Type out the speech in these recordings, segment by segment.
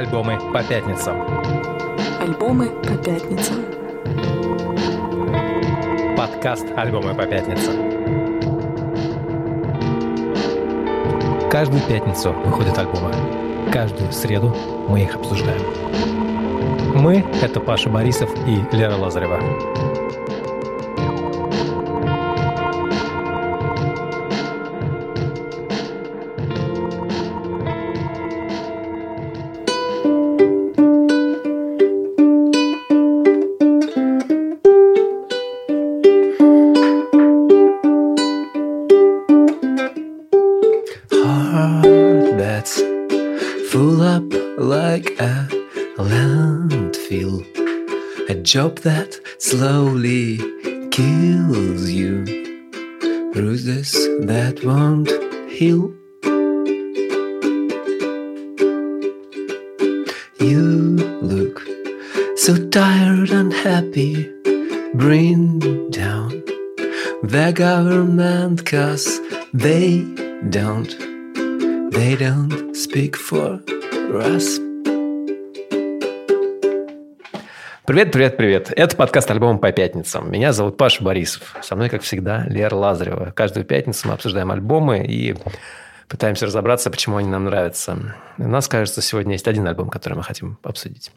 Альбомы по пятницам. Альбомы по пятницам. Подкаст «Альбомы по пятницам». Каждую пятницу выходят альбомы. Каждую среду мы их обсуждаем. Мы — это Паша Борисов и Лера Лазарева. Government cause they don't they don't speak for us Привет, привет, привет. Это подкаст «Альбом по пятницам». Меня зовут Паша Борисов. Со мной, как всегда, Лера Лазарева. Каждую пятницу мы обсуждаем альбомы и пытаемся разобраться, почему они нам нравятся. У нас, кажется, сегодня есть один альбом, который мы хотим обсудить.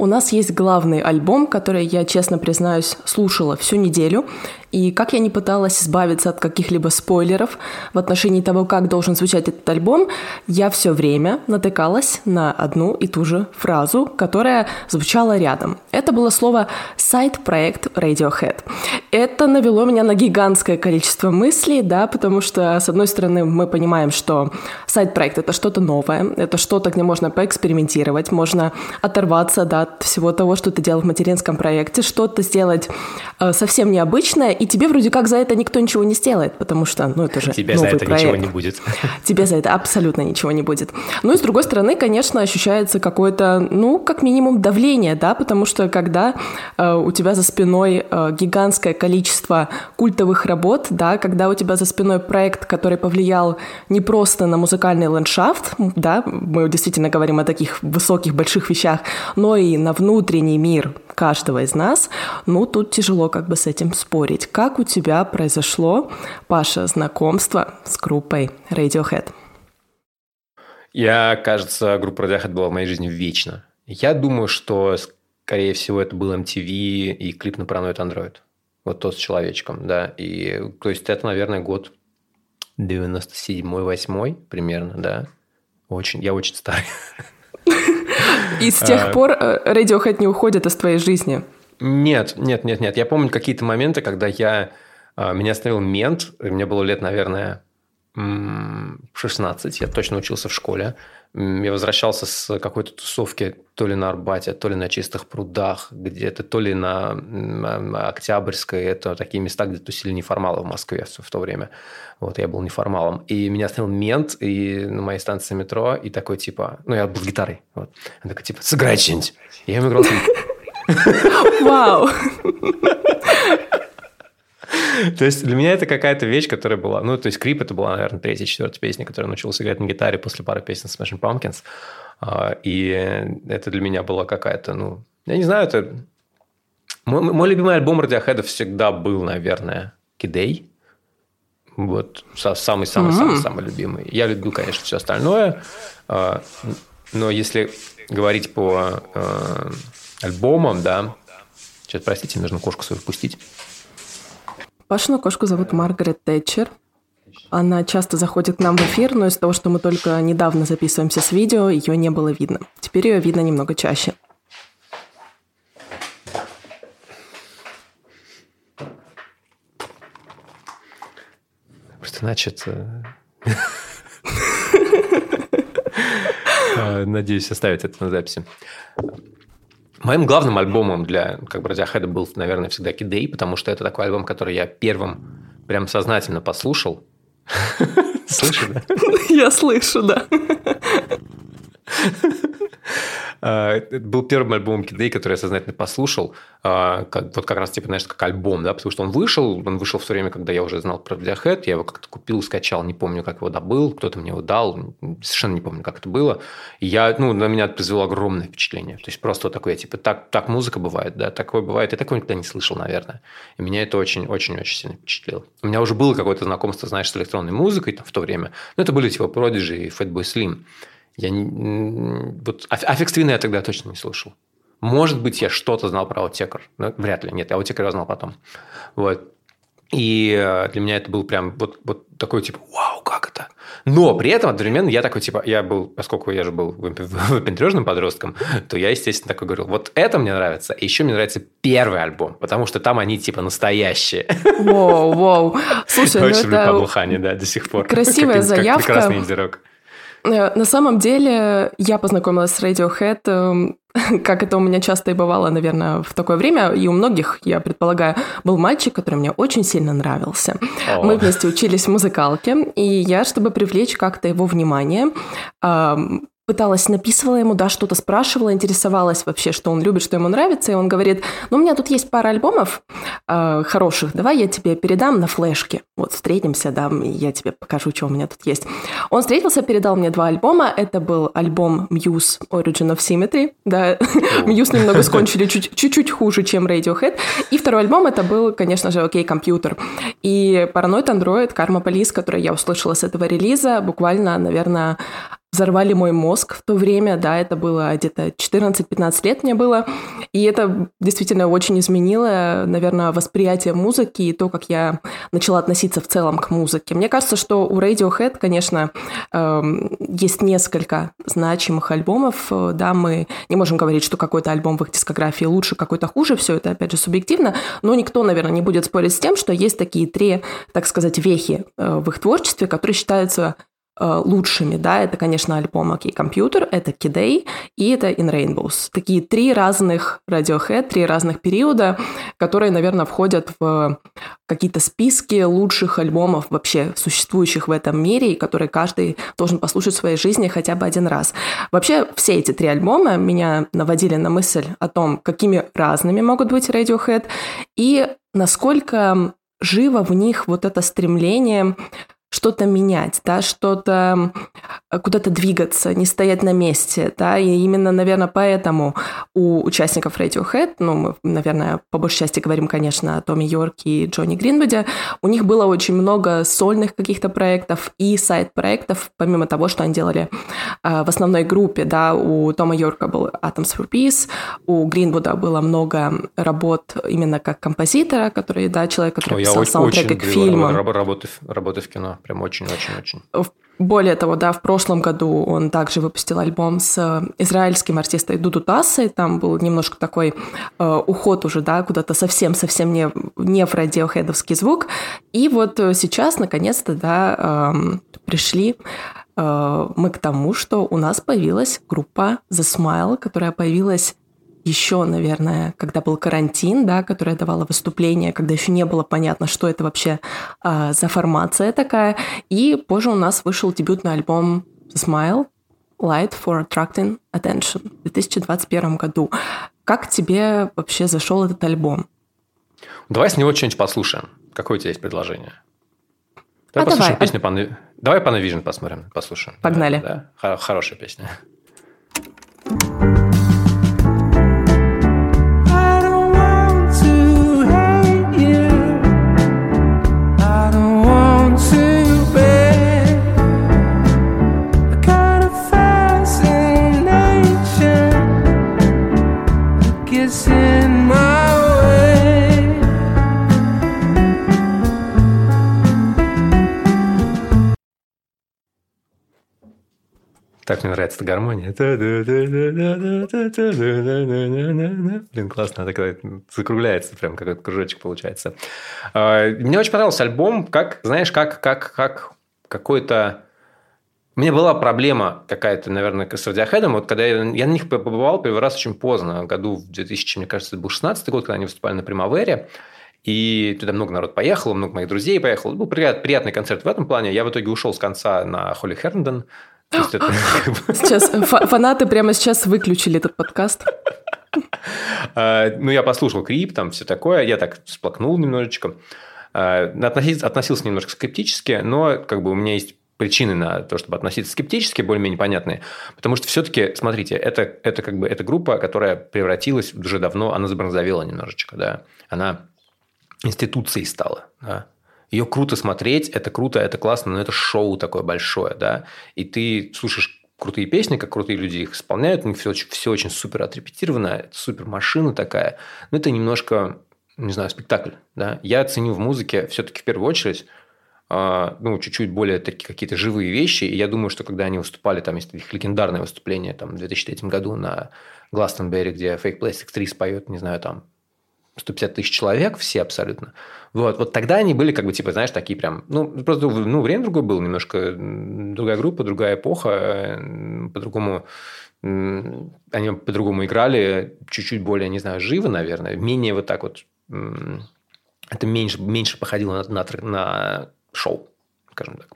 У нас есть главный альбом, который я, честно признаюсь, слушала всю неделю. И как я не пыталась избавиться от каких-либо спойлеров в отношении того, как должен звучать этот альбом, я все время натыкалась на одну и ту же фразу, которая звучала рядом. Это было слово «сайт-проект Radiohead». Это навело меня на гигантское количество мыслей, да, потому что, с одной стороны, мы понимаем, что сайт-проект — это что-то новое, это что-то, где можно поэкспериментировать, можно оторваться да, от всего того, что ты делал в материнском проекте, что-то сделать э, совсем необычное, и тебе вроде как за это никто ничего не сделает, потому что, ну, это же Тебе новый за это проект. ничего не будет. Тебе за это абсолютно ничего не будет. Ну и с другой стороны, конечно, ощущается какое-то, ну, как минимум давление, да, потому что когда э, у тебя за спиной э, гигантское количество культовых работ, да, когда у тебя за спиной проект, который повлиял не просто на музыкальный ландшафт, да, мы действительно говорим о таких высоких, больших вещах, но и на внутренний мир каждого из нас, ну, тут тяжело как бы с этим спорить. Как у тебя произошло, Паша, знакомство с группой Radiohead? Я, кажется, группа Radiohead была в моей жизни вечно. Я думаю, что, скорее всего, это был MTV и клип на Paranoid Android. Вот тот с человечком, да. И, то есть, это, наверное, год 97-8 примерно, да. Очень, я очень старый. И с тех пор э, Radiohead не уходит из твоей жизни. Нет, нет, нет, нет. Я помню какие-то моменты, когда я... а, Меня остановил мент. Мне было лет, наверное, 16. Я точно учился в школе. Я возвращался с какой-то тусовки то ли на Арбате, то ли на Чистых прудах, где-то, то ли на Октябрьской. Это такие места, где тусили неформалы в Москве в то время. Вот, я был неформалом. И меня остановил мент и на моей станции метро, и такой, типа... Ну, я был с гитарой. Вот. Он такой, типа, сыграй что-нибудь. И я ему играл Вау! То есть для меня это какая-то вещь, которая была... Ну, то есть Крип это была, наверное, третья, четвертая песня, которую я научился играть на гитаре после пары песен Smashing Pumpkins. А, И это для меня была какая-то, ну... Я не знаю, это... Мой, мой любимый альбом Radiohead всегда был, наверное, Кидей. Вот са- самый-самый-самый-самый любимый. Я любил, конечно, все остальное. А, Но если говорить по э, альбомам, да... Сейчас, простите, нужно кошку свою впустить. Пашину кошку зовут Маргарет Тэтчер. Она часто заходит к нам в эфир, но из-за того, что мы только недавно записываемся с видео, ее не было видно. Теперь ее видно немного чаще. Просто, значит... э, э, Надеюсь, оставить это на записи. Моим главным альбомом для как бы, Radiohead был, наверное, всегда Kid потому что это такой альбом, который я первым прям сознательно послушал. Слышишь, да? Я слышу, да. А, это был первый альбом Kid который я сознательно послушал. А, как, вот как раз, типа, знаешь, как альбом, да, потому что он вышел, он вышел в то время, когда я уже знал про Radiohead, я его как-то купил, скачал, не помню, как его добыл, кто-то мне его дал, совершенно не помню, как это было. И я, ну, на меня произвело огромное впечатление. То есть просто такое, типа, так, так музыка бывает, да, такое бывает. Я такого никогда не слышал, наверное. И меня это очень-очень-очень сильно впечатлило. У меня уже было какое-то знакомство, знаешь, с электронной музыкой там, в то время. Ну, это были типа Prodigy и Fatboy Slim. Я не... Вот Aphex Twin'а я тогда точно не слышал. Может быть, я что-то знал про Autechre. Но вряд ли. Нет, я Autechre я знал потом. Вот. И э, для меня это был прям вот, вот такой типа, вау, как это? Но при этом одновременно я такой типа, я был, поскольку я же был выпендрежным подростком, то я, естественно, такой говорил, вот это мне нравится, и еще мне нравится первый альбом, потому что там они типа настоящие. Воу, воу. Слушай, Очень ну это... Да, до сих пор. Красивая заявка. Прекрасный инди-рок. Э, на самом деле, я познакомилась с Radiohead, эм, как это у меня часто и бывало, наверное, в такое время, и у многих, я предполагаю, был мальчик, который мне очень сильно нравился. О. Мы вместе учились в музыкалке, и я, чтобы привлечь как-то его внимание, пыталась, написывала ему, да, что-то спрашивала, интересовалась вообще, что он любит, что ему нравится, и он говорит, ну, у меня тут есть пара альбомов э, хороших, давай я тебе передам на флешке. Вот, встретимся, да, я тебе покажу, что у меня тут есть. Он встретился, передал мне два альбома, это был альбом Muse Origin of Symmetry, да, Muse немного скончили чуть-чуть хуже, чем Radiohead, и второй альбом это был, конечно же, окей, компьютер. И Paranoid Android, Karma Police, который я услышала с этого релиза, буквально, наверное, взорвали мой мозг в то время, да, это было где-то 14-15 лет мне было, и это действительно очень изменило, наверное, восприятие музыки и то, как я начала относиться в целом к музыке. Мне кажется, что у Radiohead, конечно, эм, есть несколько значимых альбомов, да, мы не можем говорить, что какой-то альбом в их дискографии лучше, какой-то хуже, все это, опять же, субъективно, но никто, наверное, не будет спорить с тем, что есть такие три, так сказать, вехи э, в их творчестве, которые считаются лучшими, да, это, конечно, альбом «Окей, компьютер», это «Kidday» и это «In Rainbows». Такие три разных Radiohead, три разных периода, которые, наверное, входят в какие-то списки лучших альбомов вообще существующих в этом мире, и которые каждый должен послушать в своей жизни хотя бы один раз. Вообще, все эти три альбома меня наводили на мысль о том, какими разными могут быть Radiohead, и насколько живо в них вот это стремление что-то менять, да, что-то куда-то двигаться, не стоять на месте, да, и именно, наверное, поэтому у участников Radiohead, ну, мы, наверное, по большей части говорим, конечно, о Томе Йорке и Джонни Гринвуде, у них было очень много сольных каких-то проектов и сайт-проектов, помимо того, что они делали э, в основной группе, да, у Тома Йорка был Atoms for Peace, у Гринвуда было много работ именно как композитора, который, да, человек, который Ой, писал саундтреки к фильмам. Работы, работы в кино. Прям очень-очень-очень. Более того, да, в прошлом году он также выпустил альбом с э, израильским артистом Дуду Тассой. Там был немножко такой э, уход уже, да, куда-то совсем-совсем не, не в радиохедовский звук. И вот э, сейчас, наконец-то, да, э, пришли э, мы к тому, что у нас появилась группа The Smile, которая появилась еще, наверное, когда был карантин, да, которая давала выступление, когда еще не было понятно, что это вообще э, за формация такая. И позже у нас вышел дебютный альбом Smile Light for Attracting Attention в 2021 году. Как тебе вообще зашел этот альбом? Давай с него что-нибудь послушаем. Какое у тебя есть предложение? Давай а послушаем давай. песню Pan... Давай Panavision посмотрим, послушаем. Погнали. Да? Хорошая песня. Так мне нравится эта гармония. Блин, классно, такая закругляется, прям какой-то кружочек получается. Мне очень понравился альбом, как, знаешь, как, как, как какой-то... У меня была проблема какая-то, наверное, с Радиохедом. Вот когда я, я на них побывал первый раз очень поздно, году в 2000, мне кажется, это был 16 год, когда они выступали на Примавере. И туда много народ поехало, много моих друзей поехало. Был приятный концерт в этом плане. Я в итоге ушел с конца на Холли Херндон Сейчас фанаты прямо сейчас выключили этот подкаст. А, ну, я послушал Крип, там все такое, я так сплакнул немножечко. А, относился, относился немножко скептически, но как бы у меня есть причины на то, чтобы относиться скептически, более-менее понятные. Потому что все-таки, смотрите, это, это как бы эта группа, которая превратилась уже давно, она забронзовела немножечко, да. Она институцией стала, да. Ее круто смотреть, это круто, это классно, но это шоу такое большое, да. И ты слушаешь крутые песни, как крутые люди их исполняют, у них все, все очень супер отрепетировано, супер машина такая. Но это немножко, не знаю, спектакль. Да? Я ценю в музыке все-таки в первую очередь а, ну, чуть-чуть более такие какие-то живые вещи. И я думаю, что когда они выступали, там есть их легендарное выступление там, в 2003 году на Гластенберри, где Fake Plastic 3 споет, не знаю, там 150 тысяч человек, все абсолютно. Вот, вот тогда они были, как бы, типа, знаешь, такие прям... Ну, просто ну, время другое было, немножко другая группа, другая эпоха, по-другому они по-другому играли, чуть-чуть более, не знаю, живо, наверное, менее вот так вот... Это меньше, меньше походило на, на, на шоу, скажем так.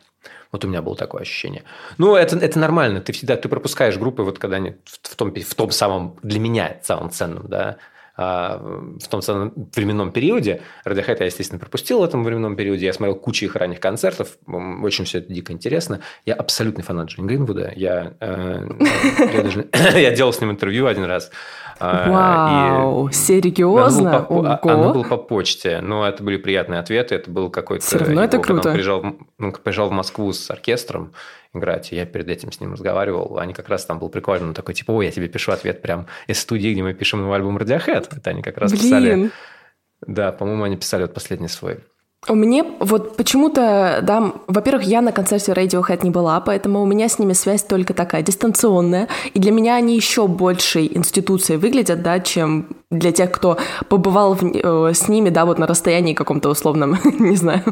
Вот у меня было такое ощущение. Ну, это, это нормально. Ты всегда ты пропускаешь группы, вот когда они в, в, том, в том самом, для меня, самом ценном, да, в том самом временном периоде. Radiohead я, естественно, пропустил в этом временном периоде. Я смотрел кучу их ранних концертов. Очень все это дико интересно. Я абсолютный фанат Джонни Гринвуда. Я, э, я, даже, я делал с ним интервью один раз. А, Вау, и серьезно? Оно было, по, оно было по почте, но это были приятные ответы. Это был какой-то... Все равно это круто. Он приезжал, он приезжал в Москву с оркестром, играть. И я перед этим с ним разговаривал. Они как раз там был прикольно, такой, типа, ой, я тебе пишу ответ прям из студии, где мы пишем новый альбом Radiohead. Это они как раз Блин. писали... Да, по-моему, они писали вот последний свой. Мне вот почему-то, да, во-первых, я на концерте Radiohead не была, поэтому у меня с ними связь только такая дистанционная, и для меня они еще большей институцией выглядят, да, чем для тех, кто побывал в, э, с ними, да, вот на расстоянии каком-то условном, не знаю,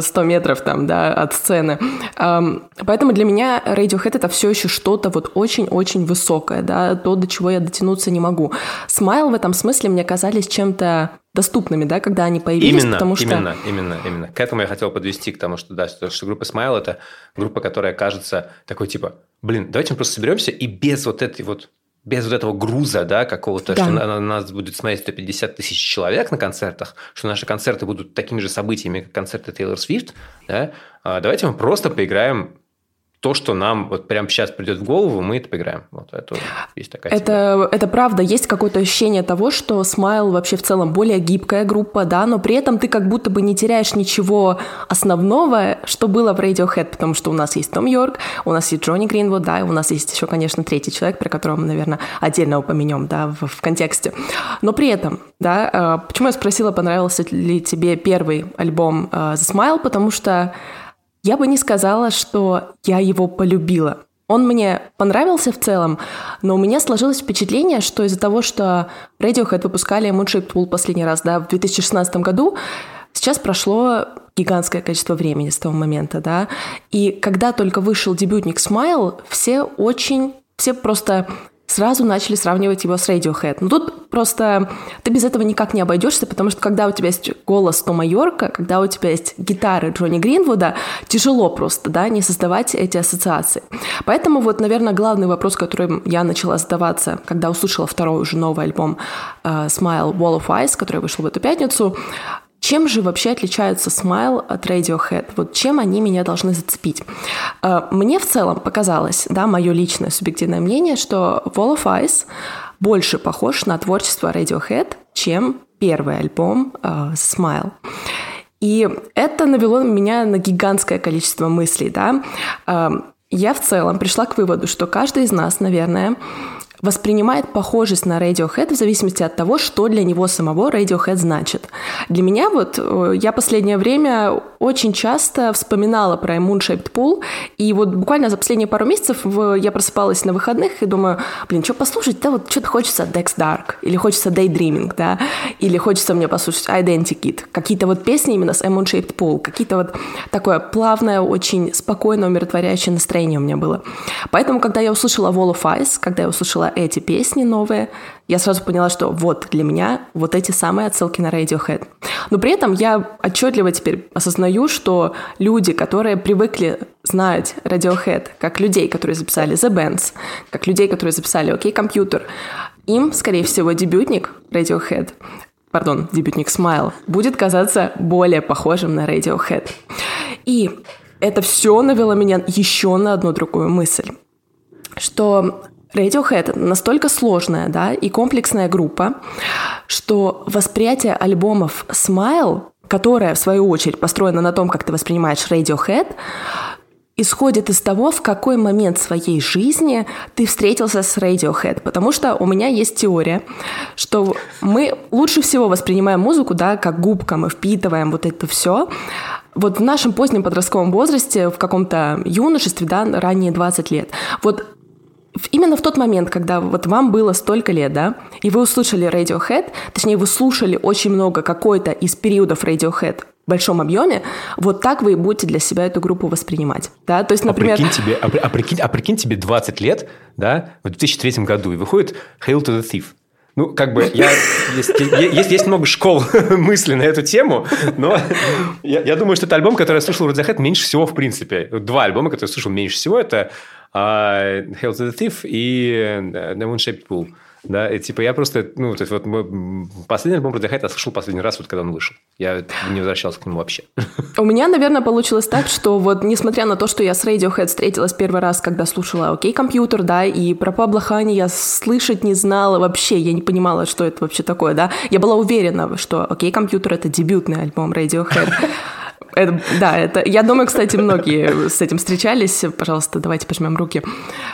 100 метров там, да, от сцены. Эм, поэтому для меня Radiohead это все еще что-то вот очень-очень высокое, да, то, до чего я дотянуться не могу. Смайл в этом смысле мне казались чем-то доступными, да, когда они появились, именно, потому что... Именно, именно, именно. К этому я хотел подвести, к тому, что, да, что группа Smile – это группа, которая кажется такой, типа, блин, давайте мы просто соберемся и без вот этой вот без вот этого груза, да, какого-то, да. что на, на нас будет смотреть 150 тысяч человек на концертах, что наши концерты будут такими же событиями, как концерты Тейлор Свифт, да, а давайте мы просто поиграем то, что нам вот прямо сейчас придет в голову, мы это поиграем. Вот это есть такая это, это правда, есть какое-то ощущение того, что Smile вообще в целом более гибкая группа, да, но при этом ты как будто бы не теряешь ничего основного, что было в Radiohead, потому что у нас есть Том Йорк, у нас есть Джонни Гринвуд, да, и у нас есть еще, конечно, третий человек, про которого мы, наверное, отдельно упомянем, да, в, в контексте. Но при этом, да, э, почему я спросила, понравился ли тебе первый альбом э, The Smile, потому что я бы не сказала, что я его полюбила. Он мне понравился в целом, но у меня сложилось впечатление, что из-за того, что Radiohead выпускали Moonshaped Pool последний раз да, в 2016 году, сейчас прошло гигантское количество времени с того момента, да, и когда только вышел дебютник Smile, все очень, все просто сразу начали сравнивать его с Radiohead. Но тут просто ты без этого никак не обойдешься, потому что когда у тебя есть голос Тома Йорка, когда у тебя есть гитары Джонни Гринвуда, тяжело просто, да, не создавать эти ассоциации. Поэтому вот, наверное, главный вопрос, которым я начала задаваться, когда услышала второй уже новый альбом uh, Smile Wall of Ice, который вышел в эту пятницу, чем же вообще отличается Smile от Radiohead? Вот чем они меня должны зацепить? Э, мне в целом показалось, да, мое личное субъективное мнение, что Wall of Ice больше похож на творчество Radiohead, чем первый альбом uh, Smile. И это навело меня на гигантское количество мыслей, да. Uh, я в целом пришла к выводу, что каждый из нас, наверное, воспринимает похожесть на Radiohead в зависимости от того, что для него самого Radiohead значит. Для меня вот, э, я последнее время очень часто вспоминала про Moonshaped Pool, и вот буквально за последние пару месяцев я просыпалась на выходных и думаю, блин, что послушать? Да вот что-то хочется Dex Dark, или хочется Daydreaming, да, или хочется мне послушать Identikit, какие-то вот песни именно с Moonshaped Pool, какие-то вот такое плавное, очень спокойное, умиротворяющее настроение у меня было. Поэтому, когда я услышала Wall of Ice, когда я услышала эти песни новые, я сразу поняла, что вот для меня вот эти самые отсылки на Radiohead. Но при этом я отчетливо теперь осознаю, что люди, которые привыкли знать Radiohead как людей, которые записали The Bands, как людей, которые записали OK Computer, им, скорее всего, дебютник Radiohead пардон, дебютник Smile, будет казаться более похожим на Radiohead. И это все навело меня еще на одну другую мысль, что Radiohead настолько сложная, да, и комплексная группа, что восприятие альбомов Smile, которая, в свою очередь, построена на том, как ты воспринимаешь Radiohead, исходит из того, в какой момент своей жизни ты встретился с Radiohead. Потому что у меня есть теория, что мы лучше всего воспринимаем музыку, да, как губка, мы впитываем вот это все. Вот в нашем позднем подростковом возрасте, в каком-то юношестве, да, ранее 20 лет, вот именно в тот момент, когда вот вам было столько лет, да, и вы услышали Radiohead, точнее, вы слушали очень много какой-то из периодов Radiohead большом объеме, вот так вы и будете для себя эту группу воспринимать. Да? То есть, например... А прикинь, тебе, а, а, прикинь, а прикинь тебе 20 лет, да, в 2003 году, и выходит Hail to the Thief. Ну, как бы, я, есть, есть, есть много школ мысли на эту тему, но я, я думаю, что это альбом, который я слушал Radiohead меньше всего, в принципе. Два альбома, которые я слушал меньше всего, это uh, Hail to the Thief и The Moon Shaped Pool. Да, и типа я просто, ну, то есть вот последний альбом Radiohead я слышал последний раз, вот когда он вышел. Я не возвращался к нему вообще. У меня, наверное, получилось так, что вот несмотря на то, что я с Radiohead встретилась первый раз, когда слушала «Окей, компьютер», да, и про Пабло Хани я слышать не знала вообще, я не понимала, что это вообще такое, да. Я была уверена, что «Окей, компьютер» — это дебютный альбом Radiohead. Это, да, это, я думаю, кстати, многие с этим встречались. Пожалуйста, давайте пожмем руки.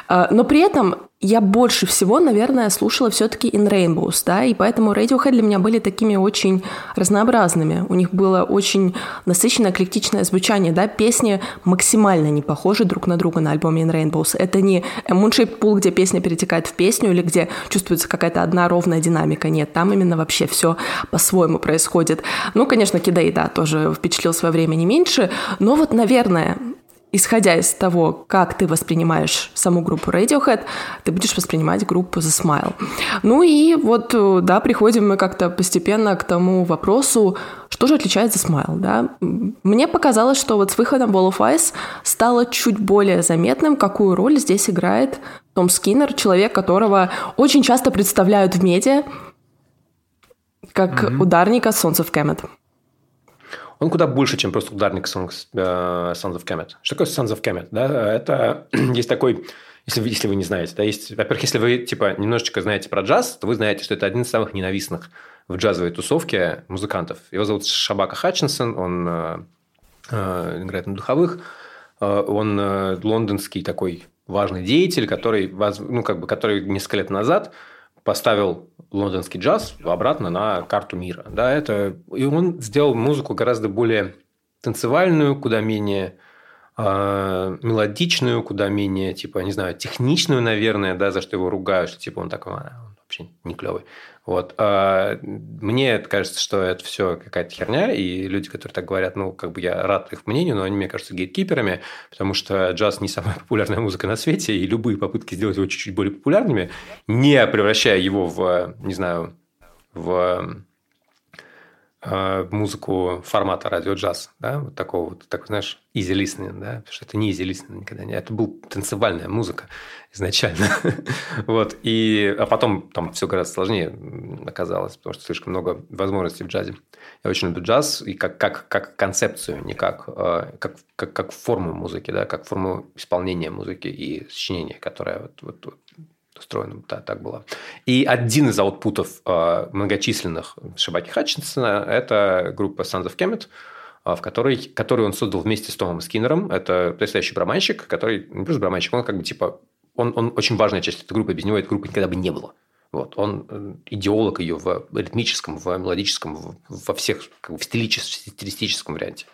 А, но при этом я больше всего, наверное, слушала все-таки In Rainbows, да, и поэтому Radiohead для меня были такими очень разнообразными. У них было очень насыщенное, эклектичное звучание, да, песни максимально не похожи друг на друга на альбоме In Rainbows. Это не Moonshaped Pool, где песня перетекает в песню или где чувствуется какая-то одна ровная динамика. Нет, там именно вообще все по-своему происходит. Ну, конечно, Кидей, да, тоже впечатлил свое время не меньше, но вот, наверное, исходя из того, как ты воспринимаешь саму группу Radiohead, ты будешь воспринимать группу The Smile. Ну и вот, э, да, приходим мы как-то постепенно к тому вопросу, что же отличает The Smile, да? Мне показалось, что вот с выходом Wall of Ice стало чуть более заметным, какую роль здесь играет Том Скиннер, человек, которого очень часто представляют в медиа как mm-hmm. ударника Sons of Kemet он куда больше, чем просто ударник Songs, uh, Sons of Kemet. Что такое Sons of Kemet? Да? Это есть такой, если вы, если вы не знаете, да, есть, во-первых, если вы типа немножечко знаете про джаз, то вы знаете, что это один из самых ненавистных в джазовой тусовке музыкантов. Его зовут Шабака Хатчинсон, он uh, uh, играет на духовых, uh, он uh, лондонский такой важный деятель, который, ну, как бы, который несколько лет назад поставил лондонский джаз обратно на карту мира. Да, это... И он сделал музыку гораздо более танцевальную, куда менее э, мелодичную, куда менее, типа, не знаю, техничную, наверное, да, за что его ругают, что типа он такой, а, он вообще не клевый. Вот. А мне кажется, что это все какая-то херня, и люди, которые так говорят, ну, как бы я рад их мнению, но они, мне кажется, гейткиперами, потому что джаз не самая популярная музыка на свете, и любые попытки сделать его чуть-чуть более популярными, не превращая его в, не знаю, в музыку формата радио-джаз, да, вот такого вот, так, знаешь, easy listening, да, потому что это не easy listening никогда не, это был танцевальная музыка изначально, вот, и, а потом там все гораздо сложнее оказалось, потому что слишком много возможностей в джазе. Я очень люблю джаз и как, как, как концепцию, не как, э, как, как, как форму музыки, да, как форму исполнения музыки и сочинения, которая вот, вот, вот устроена, да, так было. И один из аутпутов э, многочисленных Шабаки Хатчинсона – это группа Sons of Kemet, э, в которой, которую он создал вместе с Томом Скиннером. Это потрясающий барабанщик, который, не просто барабанщик, он как бы типа, он, он очень важная часть этой группы, без него этой группы никогда бы не было. Вот. Он э, идеолог ее в ритмическом, в мелодическом, во всех, как бы в стилистическом варианте.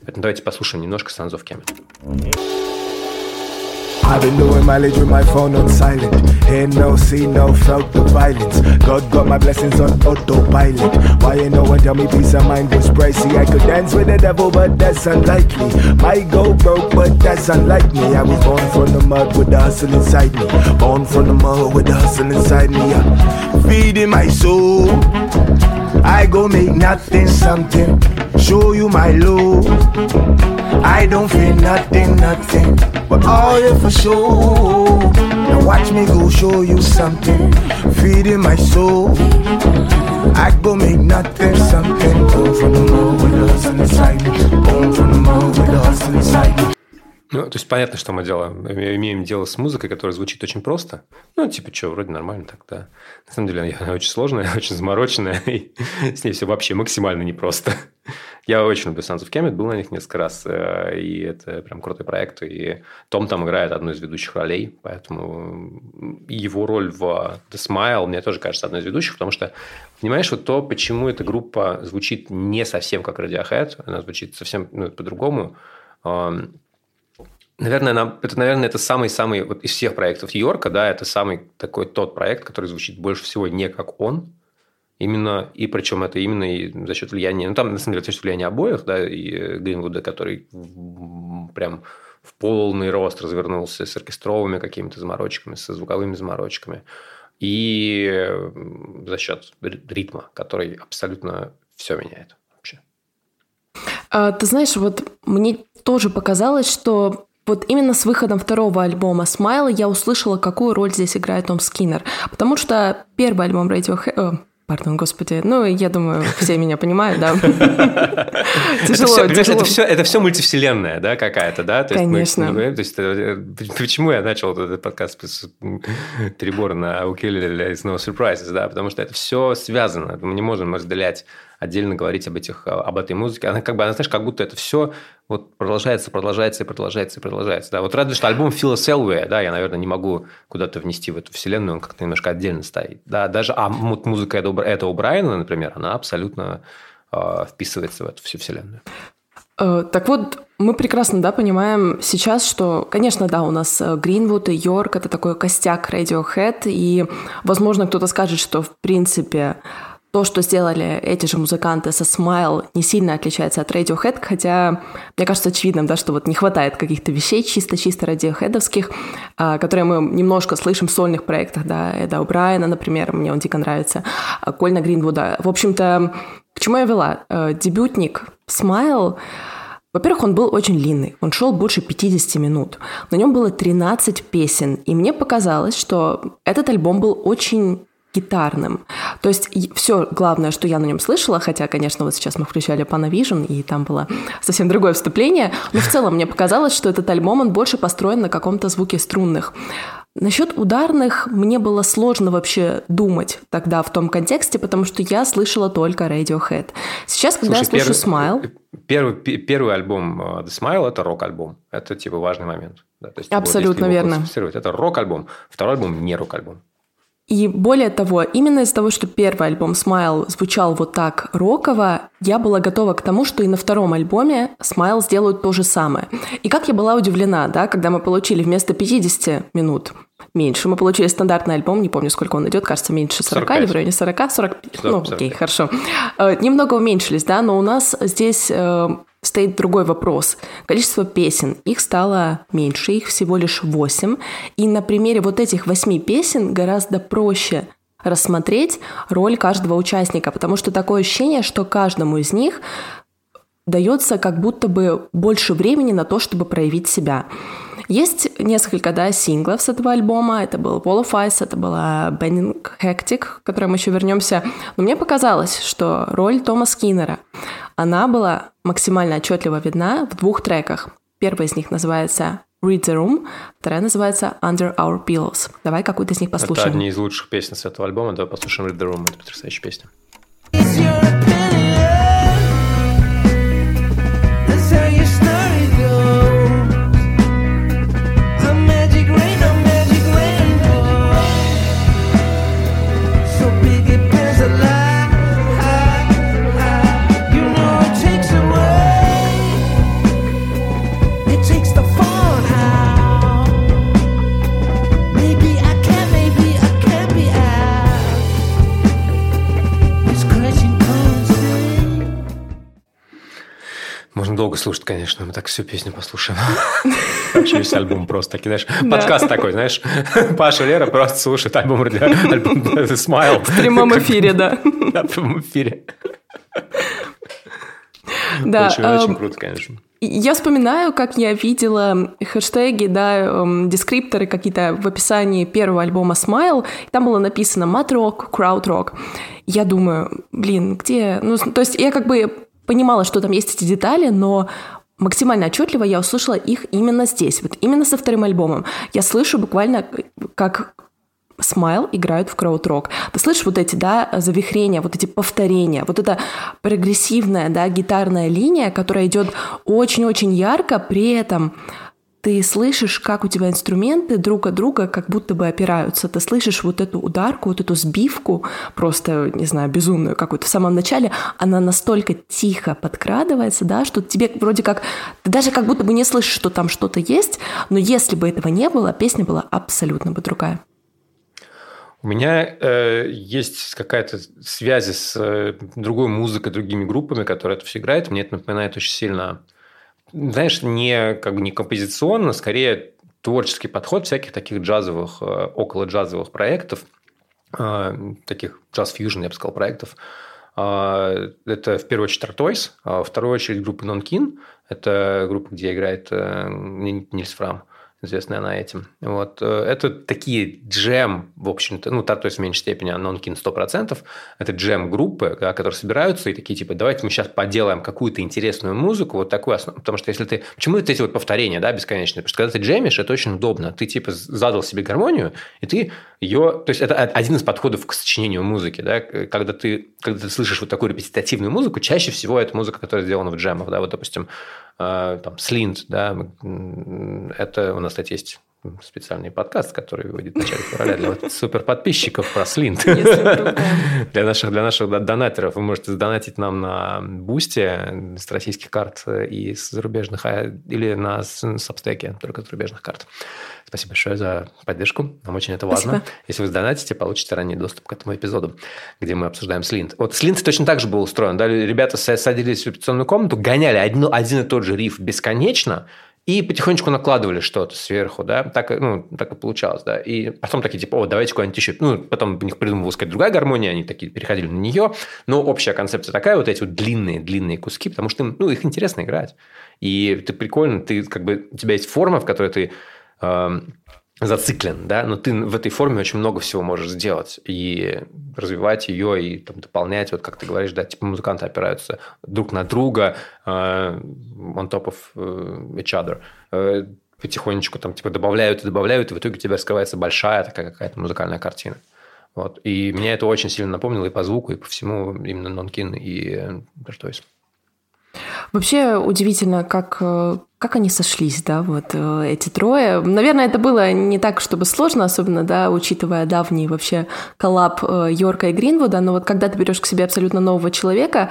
Поэтому давайте послушаем немножко Sons of Kemet. I've been doing mileage with my phone on silent. Hear no, see no, felt the violence. God got my blessings on autopilot. Why ain't no one tell me peace of mind was pricey? I could dance with the devil, but that's unlikely. Might go broke, but that's unlike me. I was born from the mud with the hustle inside me. Born from the mud with the hustle inside me. Yeah. Feeding my soul. I go make nothing something. Show you my love. I don't feel nothing, nothing. But all you for sure. Now watch me go show you something. Feeding my soul. I go make nothing something. Born from the mud with the hustle inside me. Born from the mud with the hustle inside me. Ну, то есть, понятно, что мы делаем. Мы имеем дело с музыкой, которая звучит очень просто. Ну, типа, что, вроде нормально так, да. На самом деле, она очень сложная, очень замороченная, и с ней все вообще максимально непросто. Я очень люблю Sons of Kemet, был на них несколько раз, э, и это прям крутой проект, и Том там играет одну из ведущих ролей, поэтому его роль в The Smile мне тоже кажется одной из ведущих, потому что, понимаешь, вот то, почему эта группа звучит не совсем как Radiohead, она звучит совсем ну, по-другому, Наверное, нам, это, наверное, это самый-самый, вот из всех проектов Нью-Йорка, да, это самый такой тот проект, который звучит больше всего не как он, именно, и причем это именно и за счет влияния, ну, там, на самом деле, за счет влияния обоих, да, и Гринвуда, который прям в полный рост развернулся с оркестровыми какими-то заморочками, со звуковыми заморочками, и за счет ритма, который абсолютно все меняет вообще. А, ты знаешь, вот мне тоже показалось, что вот именно с выходом второго альбома «Смайл» я услышала, какую роль здесь играет Том Скиннер. Потому что первый альбом Radiohead... Э, пардон, господи. Ну, я думаю, все меня понимают, да. Тяжело, все, это все мультивселенная, да, какая-то, да? Конечно. то есть, э, почему я начал этот подкаст с перебора на «Укелеле is no surprises», да? Потому что это все связано. Мы не можем разделять отдельно говорить об, этих, об этой музыке. Она как бы, она, знаешь, как будто это все вот продолжается, продолжается и продолжается и продолжается. Да, вот разве что альбом Фила Селвея, да, я, наверное, не могу куда-то внести в эту вселенную, он как-то немножко отдельно стоит. Да, даже, а вот музыка этого, Брайана, например, она абсолютно э, вписывается в эту всю вселенную. Э, так вот, мы прекрасно, да, понимаем сейчас, что, конечно, да, у нас Гринвуд и Йорк — это такой костяк Radiohead, и, возможно, кто-то скажет, что, в принципе, то, что сделали эти же музыканты со Smile, не сильно отличается от Radiohead, хотя мне кажется очевидным, да, что вот не хватает каких-то вещей чисто-чисто радиохедовских, которые мы немножко слышим в сольных проектах, да, Эда Брайана, например, мне он дико нравится, а, Кольна Гринвуда. В общем-то, к чему я вела? А, дебютник Smile во-первых, он был очень длинный, он шел больше 50 минут. На нем было 13 песен, и мне показалось, что этот альбом был очень гитарным. То есть все главное, что я на нем слышала, хотя, конечно, вот сейчас мы включали Panavision, и там было совсем другое вступление, но в целом мне показалось, что этот альбом, он больше построен на каком-то звуке струнных. Насчет ударных мне было сложно вообще думать тогда в том контексте, потому что я слышала только Radiohead. Сейчас, когда Слушай, я слышу первый, Smile... Первый, первый альбом э, The Smile – это рок-альбом. Это, типа, важный момент. Да, то есть, Абсолютно вот, верно. Это рок-альбом. Второй альбом – не рок-альбом. И более того, именно из-за того, что первый альбом Smile звучал вот так роково, я была готова к тому, что и на втором альбоме Smile сделают то же самое. И как я была удивлена, да, когда мы получили вместо 50 минут меньше. Мы получили стандартный альбом, не помню, сколько он идет, кажется, меньше 40 45. или в районе 40, 45. ну, окей, хорошо. Э, немного уменьшились, да, но у нас здесь э, стоит другой вопрос. Количество песен, их стало меньше, их всего лишь 8. И на примере вот этих 8 песен гораздо проще рассмотреть роль каждого участника, потому что такое ощущение, что каждому из них дается как будто бы больше времени на то, чтобы проявить себя. Есть несколько, да, синглов с этого альбома. Это был Wall of Ice, это была Bending Hectic, к которой мы еще вернемся. Но мне показалось, что роль Тома Скиннера, она была максимально отчетливо видна в двух треках. Первый из них называется Read the Room, вторая называется Under Our Pillows. Давай какую-то из них послушаем. Это одни из лучших песен с этого альбома. Давай послушаем Read the Room. Это потрясающая песня. Долго слушать, конечно. Мы так всю песню послушаем. Вообще весь альбом просто такой, знаешь, подкаст такой, знаешь. Паша Лера просто слушает альбом Смайл. В прямом эфире, да. Да, в прямом эфире. Да. Очень, очень круто, конечно. Я вспоминаю, как я видела хэштеги, да, эм, дескрипторы какие-то в описании первого альбома Smile. Там было написано мат-рок, крауд-рок. Я думаю, блин, где... Ну, то есть я как бы понимала, что там есть эти детали, но максимально отчетливо я услышала их именно здесь, вот именно со вторым альбомом. Я слышу буквально, как Смайл играют в крауд-рок. Ты слышишь вот эти, да, завихрения, вот эти повторения, вот эта прогрессивная, да, гитарная линия, которая идет очень-очень ярко, при этом ты слышишь, как у тебя инструменты друг от друга как будто бы опираются. Ты слышишь вот эту ударку, вот эту сбивку, просто, не знаю, безумную какую-то в самом начале, она настолько тихо подкрадывается, да, что тебе вроде как, ты даже как будто бы не слышишь, что там что-то есть, но если бы этого не было, песня была абсолютно бы другая. У меня э, есть какая-то связь с э, другой музыкой, другими группами, которые это все играют. Мне это напоминает очень сильно, знаешь, не как бы не композиционно, скорее творческий подход всяких таких джазовых, э, около джазовых проектов, э, таких джаз-фьюжн, я бы сказал, проектов. Э, это в первую очередь Tortoise, а во вторую очередь группа Nonkin. Это группа, где играет Нильс Фрам известная она этим. Вот. Э, это такие джем, в общем-то, ну, то есть в меньшей степени, а Нонкин 100%. Это джем-группы, да, которые собираются и такие, типа, давайте мы сейчас поделаем какую-то интересную музыку, вот такую основу. Потому что если ты... Почему вот эти вот повторения, да, бесконечные? Потому что когда ты джемишь, это очень удобно. Ты, типа, задал себе гармонию, и ты ее... То есть это один из подходов к сочинению музыки, да, когда ты, когда ты слышишь вот такую репетитивную музыку, чаще всего это музыка, которая сделана в джемах, да, вот, допустим, э, там, Слинт, да, это у нас, кстати, есть специальный подкаст, который выйдет в начале февраля для вот супер подписчиков про Слинт. для наших для наших донатеров вы можете сдонатить нам на Бусте с российских карт и с зарубежных, а, или на Сабстеке, только с зарубежных карт. Спасибо большое за поддержку. Нам очень это важно. Спасибо. Если вы сдонатите, получите ранний доступ к этому эпизоду, где мы обсуждаем Слинт. Вот Слинт точно так же был устроен. Да? Ребята садились в репетиционную комнату, гоняли один, один и тот же риф бесконечно, и потихонечку накладывали что-то сверху, да, так, ну, так и получалось, да, и потом такие, типа, о, давайте куда-нибудь еще, ну, потом у них придумывалась какая-то другая гармония, они такие переходили на нее, но общая концепция такая, вот эти вот длинные-длинные куски, потому что, ну, их интересно играть, и ты прикольно, ты, как бы, у тебя есть форма, в которой ты зациклен, да, но ты в этой форме очень много всего можешь сделать и развивать ее и там, дополнять, вот как ты говоришь, да, типа музыканты опираются друг на друга uh, on top of uh, each other. Uh, потихонечку там типа добавляют и добавляют, и в итоге у тебя раскрывается большая такая какая-то музыкальная картина. Вот. И меня это очень сильно напомнило и по звуку, и по всему именно Нонкин и Бертойс. Вообще удивительно, как, э, как они сошлись, да, вот э, эти трое. Наверное, это было не так, чтобы сложно, особенно, да, учитывая давний вообще коллаб э, Йорка и Гринвуда, но вот когда ты берешь к себе абсолютно нового человека,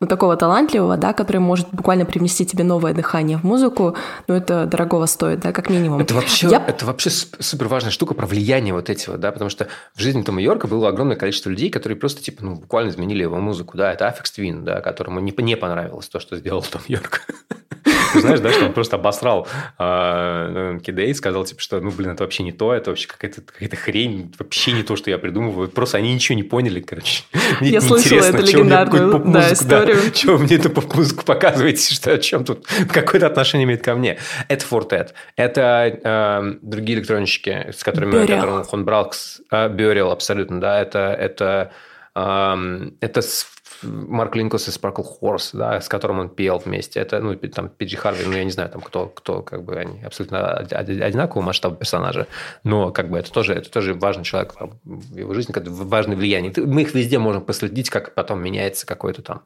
ну, такого талантливого, да, который может буквально привнести тебе новое дыхание в музыку, ну, это дорогого стоит, да, как минимум. Это вообще, Я... это вообще супер важная штука про влияние вот этих, да, потому что в жизни Тома Йорка было огромное количество людей, которые просто, типа, ну, буквально изменили его музыку, да, это Aphex Twin, да, которому не, не понравилось то, что сделал Том Йорк. Ты знаешь, да, что он просто обосрал э, Кидей, сказал, типа, что, ну, блин, это вообще не то, это вообще какая-то какая хрень, вообще не то, что я придумываю. Просто они ничего не поняли, короче. Я слышала эту легендарную да, историю. Да, чего вы мне эту поп-музыку показываете, что о чем тут какое-то отношение имеет ко мне. Это Fortet. Это э, другие электронщики, с которыми, которым он брал, э, Burial, абсолютно, да, это, это, э, это Марк Линкус и Sparkle Horse, да, с которым он пел вместе. Это, ну, там, Пиджи Харви, ну, я не знаю, там, кто, кто, как бы, они абсолютно одинакового масштаба персонажа, но, как бы, это тоже, это тоже важный человек в его жизни, как важное влияние. Мы их везде можем последить, как потом меняется какой-то там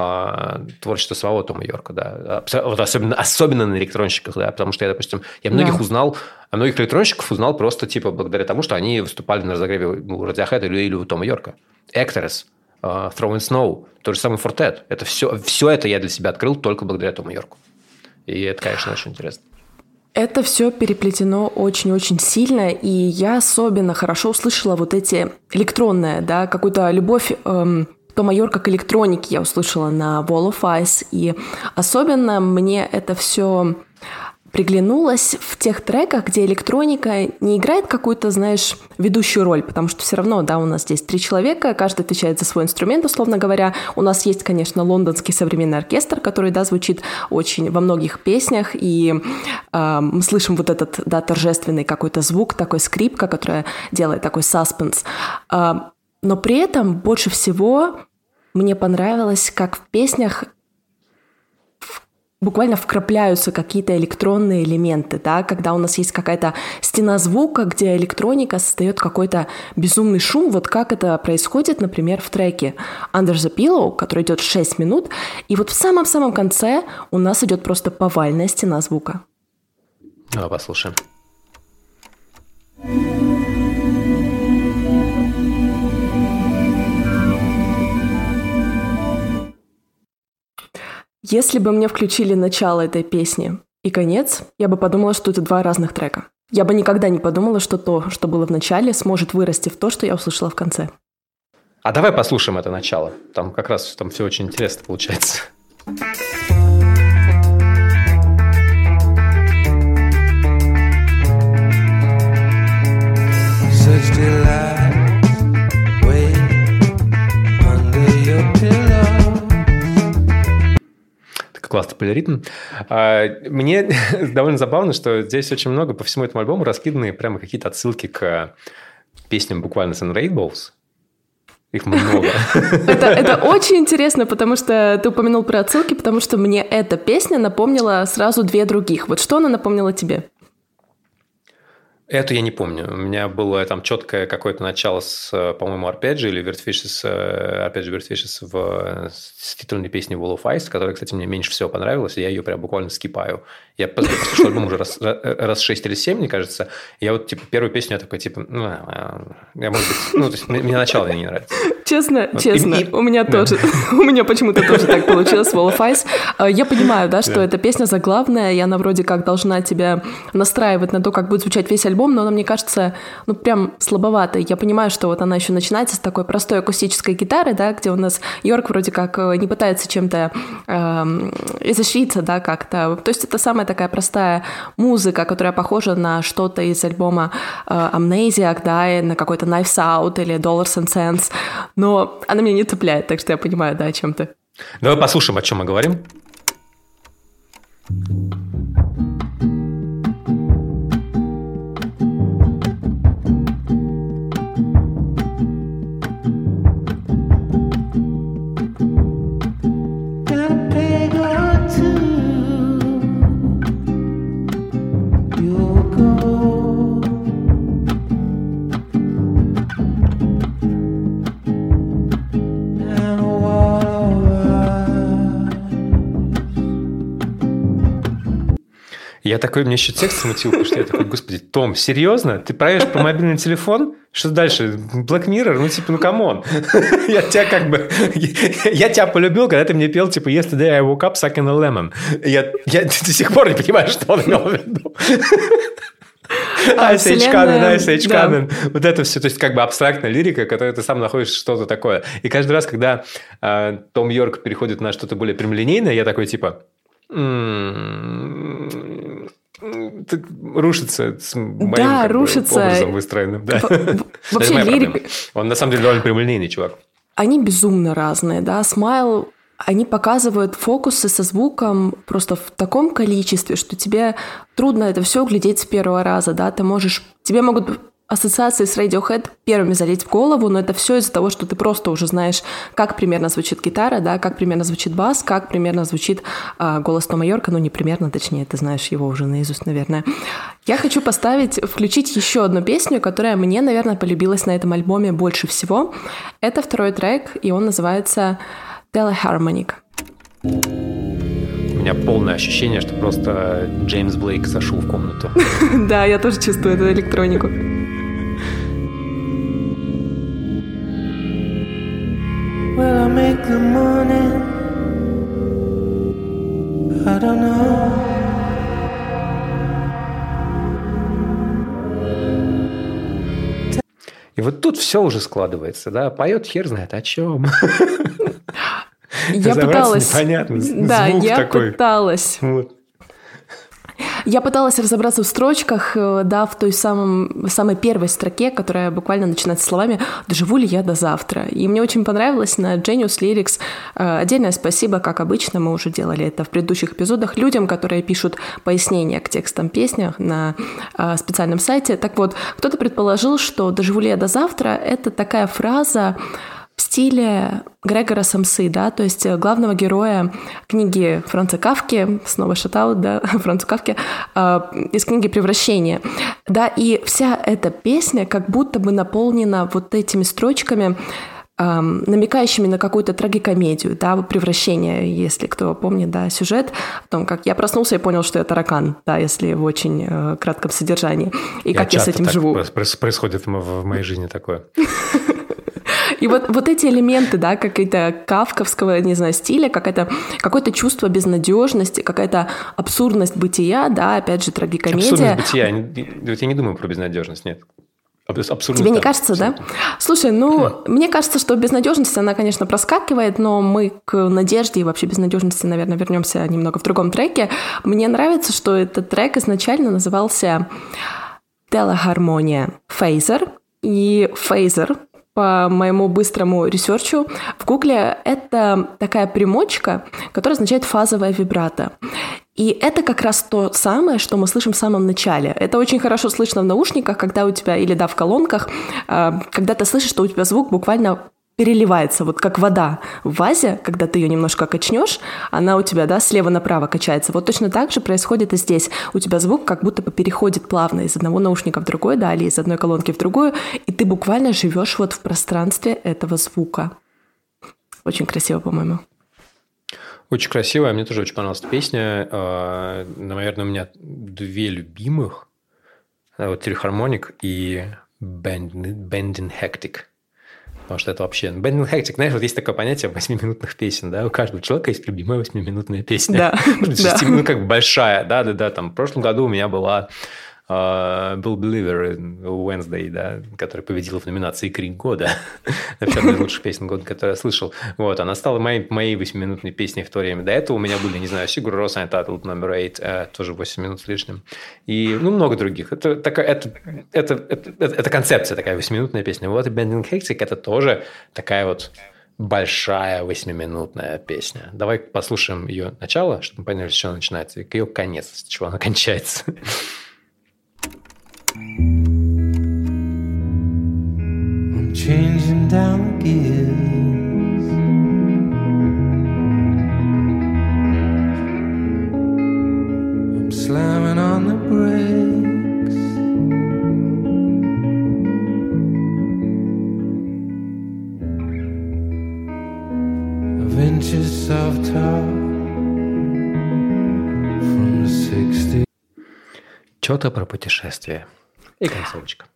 а, творчество самого Тома Йорка, да. Вот особенно, особенно на электронщиках, да, потому что я, допустим, я многих да. узнал, а многих электронщиков узнал просто, типа, благодаря тому, что они выступали на разогреве у Radiohead или, или у Тома Йорка. Actors, uh, Throwing Snow, тот же самый Fortet. Это все, все это я для себя открыл только благодаря Тому Йорку. И это, конечно, очень интересно. Это все переплетено очень-очень сильно, и я особенно хорошо услышала вот эти электронные, да, какую-то любовь эм, Тома Йорка к электронике я услышала на Wall of Ice, и особенно мне это все приглянулась в тех треках, где электроника не играет какую-то, знаешь, ведущую роль, потому что все равно, да, у нас здесь три человека, каждый отвечает за свой инструмент, условно говоря. У нас есть, конечно, лондонский современный оркестр, который, да, звучит очень во многих песнях, и э, мы слышим вот этот, да, торжественный какой-то звук, такой скрипка, которая делает такой саспенс. Э, но при этом больше всего мне понравилось, как в песнях буквально вкрапляются какие-то электронные элементы, да, когда у нас есть какая-то стена звука, где электроника создает какой-то безумный шум, вот как это происходит, например, в треке Under the Pillow, который идет 6 минут, и вот в самом-самом конце у нас идет просто повальная стена звука. Давай послушаем. Если бы мне включили начало этой песни и конец, я бы подумала, что это два разных трека. Я бы никогда не подумала, что то, что было в начале, сможет вырасти в то, что я услышала в конце. А давай послушаем это начало. Там как раз там все очень интересно получается. Классный полиритм. А, мне довольно забавно, что здесь очень много по всему этому альбому раскиданы прямо какие-то отсылки к песням буквально Sun Rainbows. Их много. это, это очень интересно, потому что ты упомянул про отсылки, потому что мне эта песня напомнила сразу две других. Вот что она напомнила тебе? Эту я не помню. У меня было там четкое какое-то начало с, по-моему, арпеджи или Вертфишес, опять же, Вертфишес в с титульной песней Wall of Ice, которая, кстати, мне меньше всего понравилась, и я ее прям буквально скипаю. Я послушал альбом уже раз, раз 6 или 7, мне кажется. Я вот, типа, первую песню я такой, типа, ну, а, я, может быть, ну, то есть, мне начало не нравится. Честно, вот. честно, и, и... у меня тоже, у меня почему-то тоже так получилось, Wall of Ice. А, я понимаю, да, что эта песня заглавная, и она вроде как должна тебя настраивать на то, как будет звучать весь альбом, альбом, но она, мне кажется, ну, прям слабоватая. Я понимаю, что вот она еще начинается с такой простой акустической гитары, да, где у нас Йорк вроде как э, не пытается чем-то э, изощриться, да, как-то. То есть это самая такая простая музыка, которая похожа на что-то из альбома э, Amnesiac, да, и на какой-то Knives Out или Dollars and Cents, но она меня не цепляет, так что я понимаю, да, о чем ты. Давай послушаем, о чем мы говорим. Я такой, мне еще текст смутил, потому что я такой, господи, Том, серьезно? Ты проверишь про мобильный телефон? Что дальше? Black Mirror? Ну, типа, ну, come on. я тебя как бы... я тебя полюбил, когда ты мне пел, типа, yesterday I woke up sucking a lemon. Я, я до сих пор не понимаю, что он имел в виду. Ice age coming, ice age coming. Вот это все, то есть как бы абстрактная лирика, которая ты сам находишь что-то такое. И каждый раз, когда э, Том Йорк переходит на что-то более прямолинейное, я такой типа рушится с моим да, рушится. образом выстроенным. Да. Вообще лирика... Он на самом деле довольно прямолинейный чувак. Они безумно разные, да. Смайл они показывают фокусы со звуком просто в таком количестве, что тебе трудно это все углядеть с первого раза, да, ты можешь, тебе могут ассоциации с Radiohead первыми залить в голову, но это все из-за того, что ты просто уже знаешь, как примерно звучит гитара, да, как примерно звучит бас, как примерно звучит э, голос Тома Йорка, ну не примерно, точнее, ты знаешь его уже наизусть, наверное. Я хочу поставить, включить еще одну песню, которая мне, наверное, полюбилась на этом альбоме больше всего. Это второй трек, и он называется Teleharmonic. У меня полное ощущение, что просто Джеймс Блейк зашел в комнату. Да, я тоже чувствую эту электронику. The morning? I don't know. И вот тут все уже складывается, да, поет хер знает о чем. Я пыталась... Непонятно, да, звук я такой. пыталась. Вот. Я пыталась разобраться в строчках, э, да, в той самом, самой первой строке, которая буквально начинается словами «Доживу ли я до завтра?». И мне очень понравилось на Genius Lyrics. э, Отдельное спасибо, как обычно, мы уже делали это в предыдущих эпизодах, людям, которые пишут пояснения к текстам песнях на э, специальном сайте. Так вот, кто-то предположил, что «Доживу ли я до завтра?» — это такая фраза, в стиле Грегора Самсы, да, то есть главного героя книги Франца Кавки, снова шатаут, да, Францу Кавки, э, из книги «Превращение». Да, и вся эта песня как будто бы наполнена вот этими строчками, эм, намекающими на какую-то трагикомедию, да, превращение, если кто помнит, да, сюжет о том, как я проснулся и понял, что я таракан, да, если в очень э, кратком содержании, и как я с этим живу. Происходит в моей жизни такое. И вот, вот эти элементы, да, какие-то кавковского, не знаю, стиля, какое-то какое чувство безнадежности, какая-то абсурдность бытия, да, опять же, трагикомедия. Абсурдность бытия. Я не- вот я не думаю про безнадежность, нет. Аб- Абсурдность, Тебе не да, кажется, да? абсолютно. Слушай, ну, мне кажется, что безнадежность, она, конечно, проскакивает, но мы к надежде и вообще безнадежности, наверное, вернемся немного в другом треке. Мне нравится, что этот трек изначально назывался «Teleharmonic Phaser». И Phaser, по моему быстрому ресерчу, в Гугле это такая примочка, которая означает фазовая вибрато. И это как раз то самое, что мы слышим в самом начале. Это очень хорошо слышно в наушниках, когда у тебя, или да, в колонках, э, когда ты слышишь, что у тебя звук буквально переливается, вот как вода в вазе, когда ты ее немножко качнешь, она у тебя, да, слева направо качается. Вот точно так же происходит и здесь. У тебя звук как будто бы переходит плавно из одного наушника в другой, да, или из одной колонки в другую, и ты буквально живешь вот в пространстве этого звука. Очень красиво, по-моему. Очень красивая, мне тоже очень понравилась эта песня. Э, Наверное, у меня две любимых. Э, Вот Трихармоник и Bending Hectic. Потому что это вообще... Bending Hectic, знаешь, вот есть такое понятие восьмиминутных песен, да? У каждого человека есть любимая восьмиминутная песня. Да, ну, как бы большая, да-да-да. Там в прошлом году у меня была э, Bill Believer Wednesday, да, который победила в номинации «Крик года». Из лучших песен года, которую я слышал. Вот, она стала моей, моей восьмиминутной песней в то время. До этого у меня были, не знаю, Сигур Рос Entitled номер 8, тоже 8 минут с лишним. И, ну, много других. Это, такая, это, это, это, это, это концепция такая восьмиминутная песня. Вот и Bending Hectic – это тоже такая вот большая восьмиминутная песня. Давай послушаем ее начало, чтобы мы поняли, с чего начинается, и ее конец, с чего она кончается. I'm changing down the gears. I'm slamming Что-то про путешествие. И концовочка.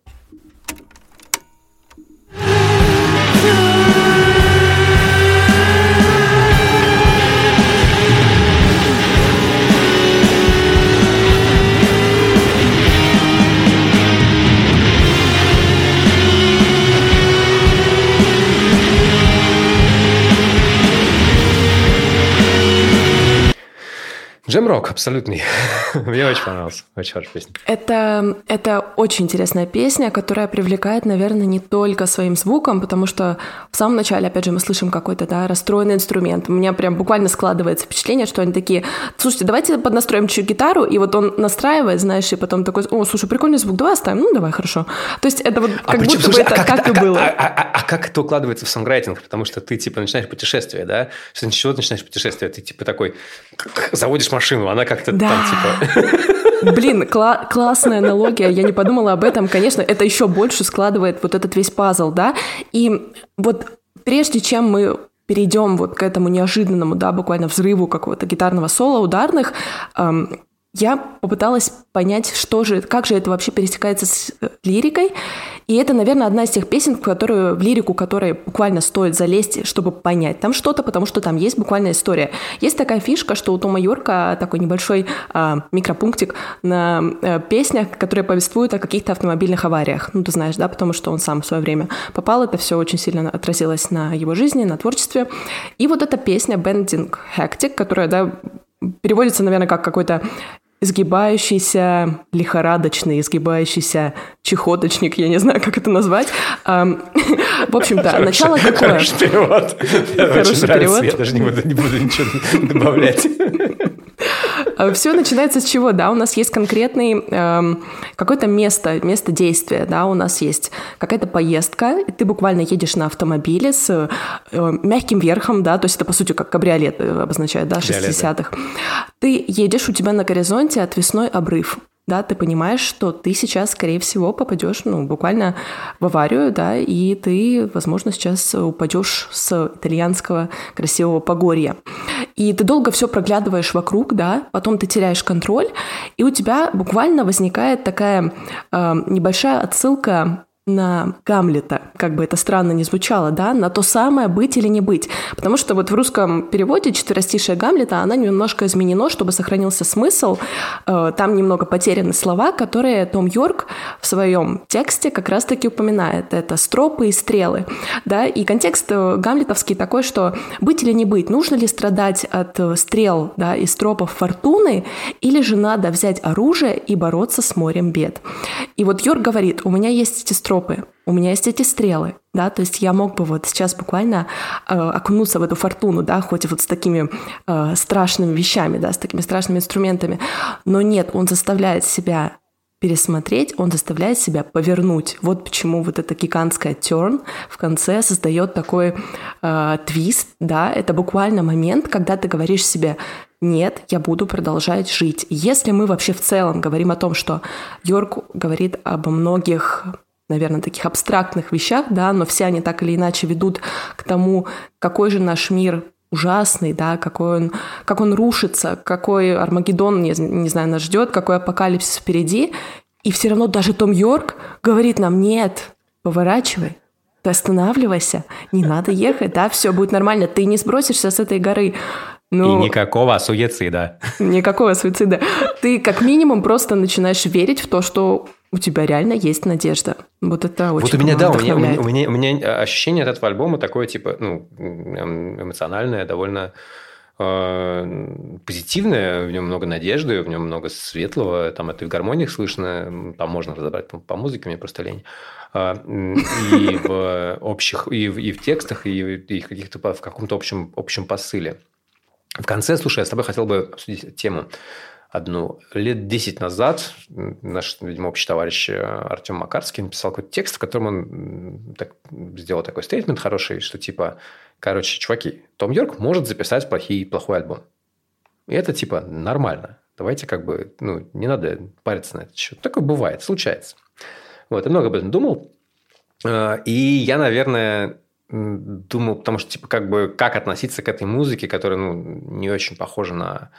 Джем-рок абсолютный. Мне очень понравился. Очень хорошая песня. Это, это очень интересная песня, которая привлекает, наверное, не только своим звуком, потому что в самом начале, опять же, мы слышим какой-то да, расстроенный инструмент. У меня прям буквально складывается впечатление, что они такие, слушайте, давайте поднастроим чуть гитару, и вот он настраивает, знаешь, и потом такой, о, слушай, прикольный звук, давай оставим, ну давай, хорошо. То есть это вот как причем, будто слушай, бы это а как, это- и а- было. А, а- а- а как это укладывается в сонграйтинг? Потому что ты, типа, начинаешь путешествие, да? Ты чего ты начинаешь путешествие? Ты, типа, такой, заводишь машину, она как-то Да. там, типа... Блин, кла- классная аналогия, я не подумала об этом. Конечно, это еще больше складывает вот этот весь пазл, да. И вот прежде чем мы перейдем вот к этому неожиданному, да, буквально взрыву какого-то гитарного соло ударных, эм, я попыталась понять, что же, как же это вообще пересекается с э, лирикой. И это, наверное, одна из тех песен, в, которую, в лирику, которой буквально стоит залезть, чтобы понять там что-то, потому что там есть буквальная история. Есть такая фишка, что у Тома Йорка такой небольшой а, микропунктик на а, песнях, которые повествуют о каких-то автомобильных авариях. Ну, ты знаешь, да, потому что он сам в свое время попал, это все очень сильно отразилось на его жизни, на творчестве. И вот эта песня «Bending Hectic», которая, да, переводится, наверное, как какой-то изгибающийся, лихорадочный, изгибающийся чехоточник, я не знаю, как это назвать. В общем-то, начало какое? Хороший перевод. Хороший перевод. Я даже не буду, не буду ничего добавлять. А Все начинается с чего, да, у нас есть конкретный эм, какое-то место, место действия, да, у нас есть какая-то поездка, и ты буквально едешь на автомобиле с э, мягким верхом, да, то есть это, по сути, как кабриолет обозначает, да, 60-х. Ты едешь, у тебя на горизонте отвесной обрыв, да, ты понимаешь, что ты сейчас, скорее всего, попадешь, ну, буквально в аварию, да, и ты, возможно, сейчас упадешь с итальянского красивого Погорья. И ты долго все проглядываешь вокруг, да, потом ты теряешь контроль, и у тебя буквально возникает такая э, небольшая отсылка на Гамлета, как бы это странно не звучало, да, на то самое быть или не быть. Потому что вот в русском переводе четверостишее Гамлета, она немножко изменено, чтобы сохранился смысл. Э, там немного потеряны слова, которые Том Йорк в своем тексте как раз-таки упоминает. Это стропы и стрелы, да, и контекст э, гамлетовский такой, что быть или не быть, нужно ли страдать от э, стрел, да, и стропов фортуны, или же надо взять оружие и бороться с морем бед. И вот Йорк говорит, у меня есть эти стропы, стропы, у меня есть эти стрелы, да, то есть я мог бы вот сейчас буквально э, окунуться в эту фортуну, да, хоть вот с такими э, страшными вещами, да, с такими страшными инструментами, но нет, он заставляет себя пересмотреть, он заставляет себя повернуть. Вот почему вот эта гигантская turn в конце создает такой э, твист, да, это буквально момент, когда ты говоришь себе, нет, я буду продолжать жить. Если мы вообще в целом говорим о том, что Йорк говорит об многих наверное, таких абстрактных вещах, да, но все они так или иначе ведут к тому, какой же наш мир ужасный, да, какой он, как он рушится, какой Армагеддон, не, не знаю, нас ждет, какой апокалипсис впереди. И все равно даже Том Йорк говорит нам, нет, поворачивай, ты останавливайся, не надо ехать, да, все будет нормально, ты не сбросишься с этой горы. Ну, и никакого суицида. Никакого суицида. Ты как минимум просто начинаешь верить в то, что у тебя реально есть надежда. Вот это очень Вот у меня, да, у меня, у, меня, у, меня, у меня ощущение от этого альбома такое, типа, ну, эмоциональное, довольно э, позитивное, в нем много надежды, в нем много светлого, там это и в гармониях слышно, там можно разобрать по, по музыке, мне просто лень. Э, и в общих, и в, и в текстах, и, и в каких-то в каком-то общем, общем посыле. В конце, слушай, я с тобой хотел бы обсудить тему одну. Лет 10 назад наш, видимо, общий товарищ э, Артем Макарский написал какой-то текст, в котором он так, сделал такой стейтмент хороший, что типа, короче, чуваки, Том Йорк может записать плохий, плохой альбом. И это типа нормально. Давайте как бы, ну, не надо париться на этот счет. Такое бывает, случается. Вот, я много об этом думал. Э, и я, наверное, думал, потому что, типа, как бы, как относиться к этой музыке, которая, ну, не очень похожа на